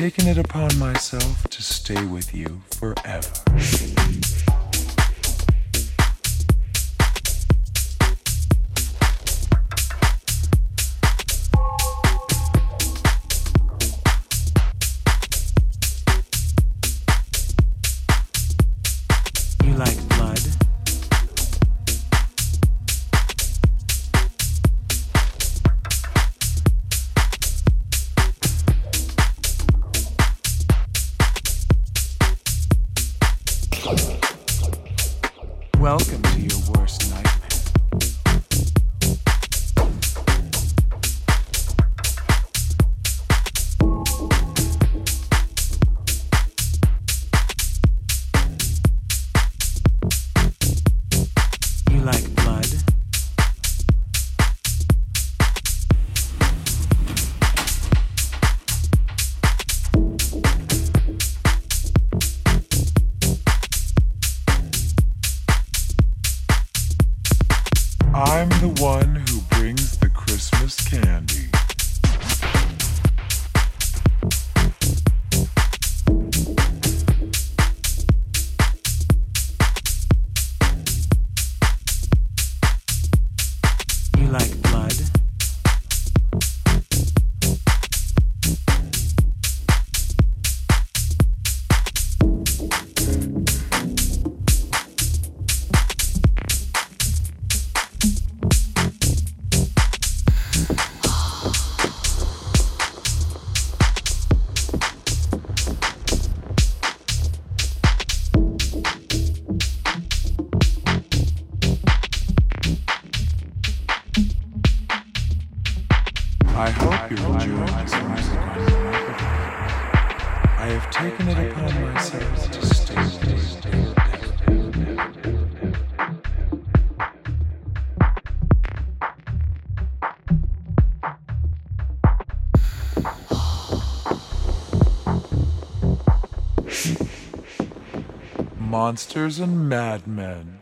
taken it upon myself to stay with you forever. monsters and madmen.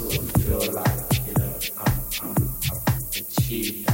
And I sort feel like you know I'm, I'm, I've achieved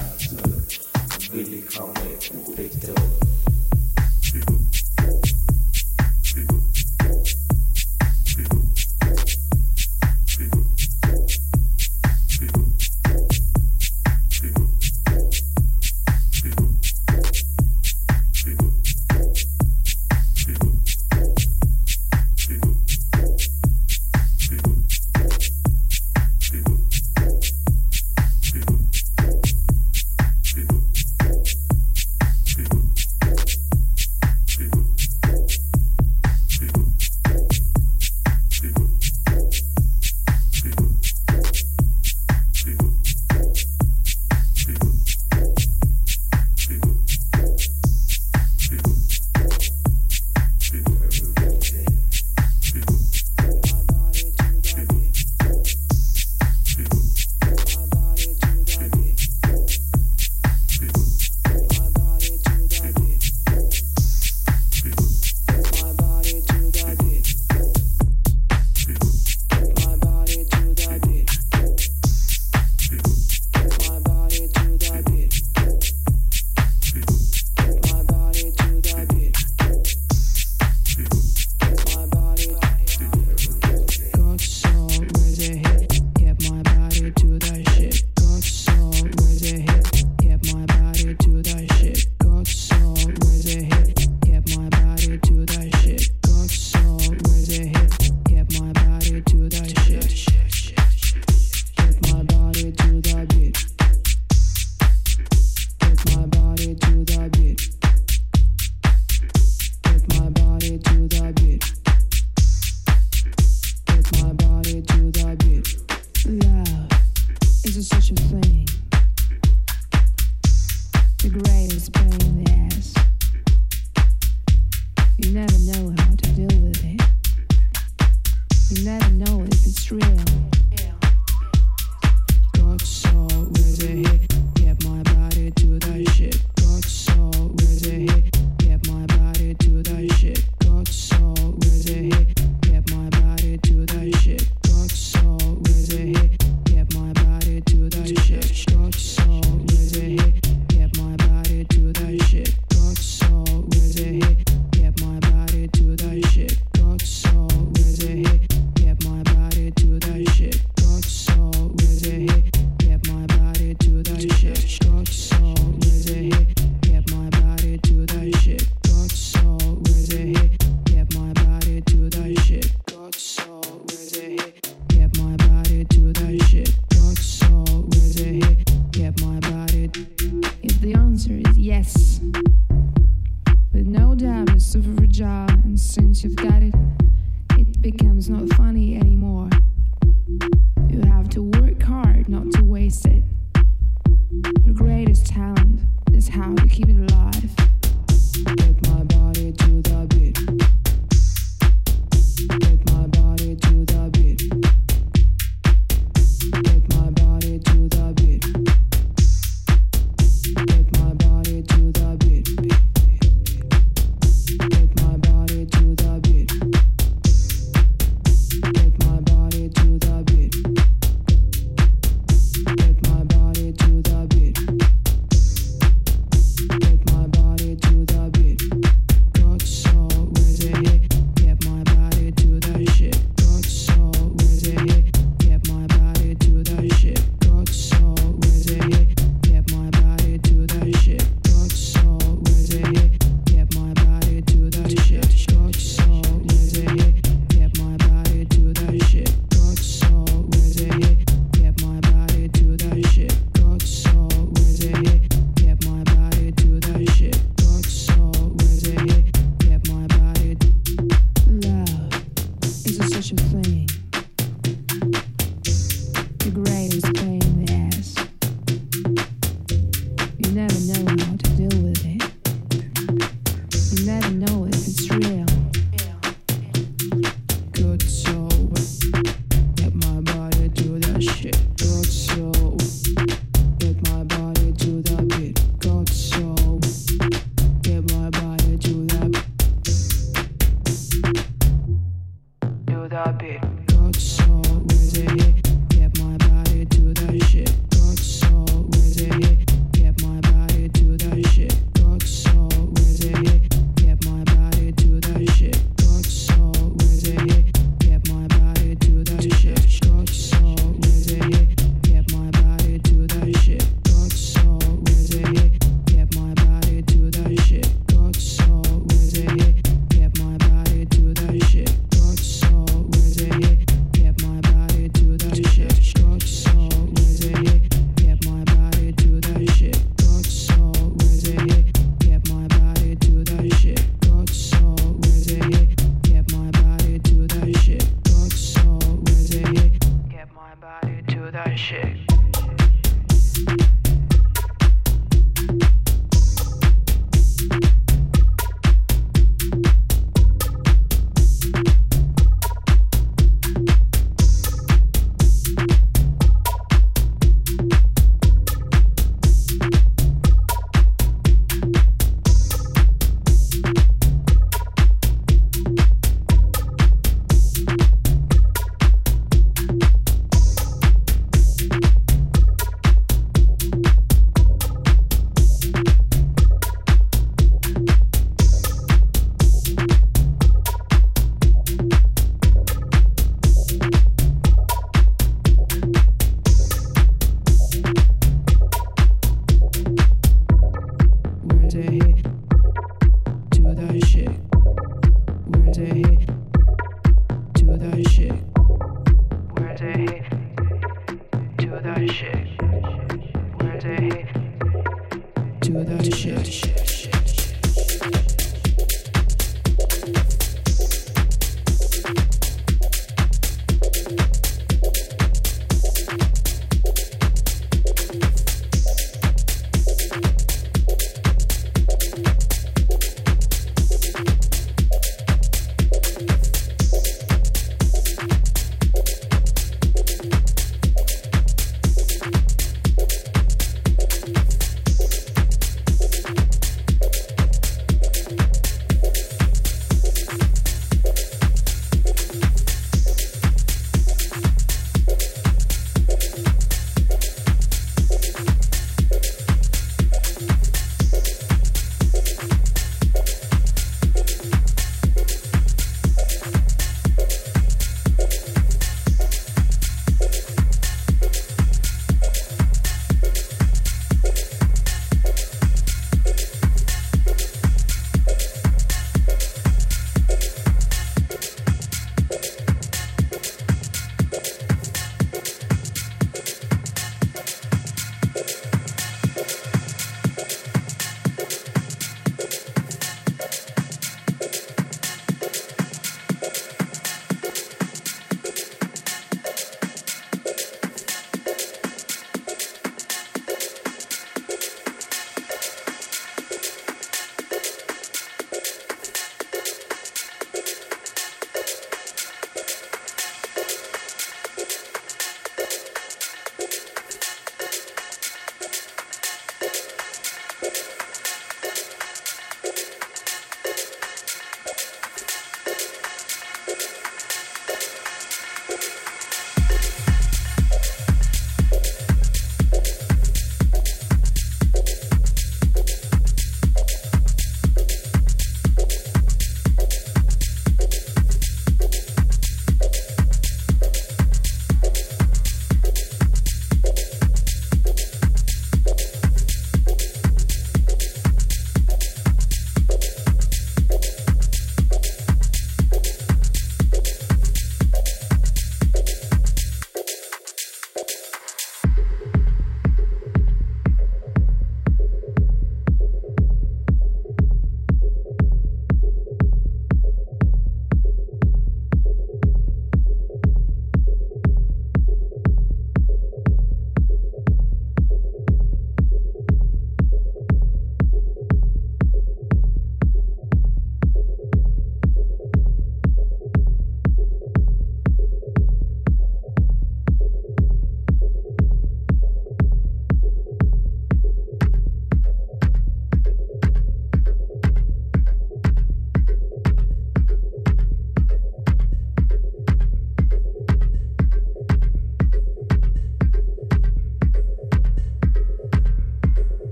do without shit.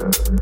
Yeah.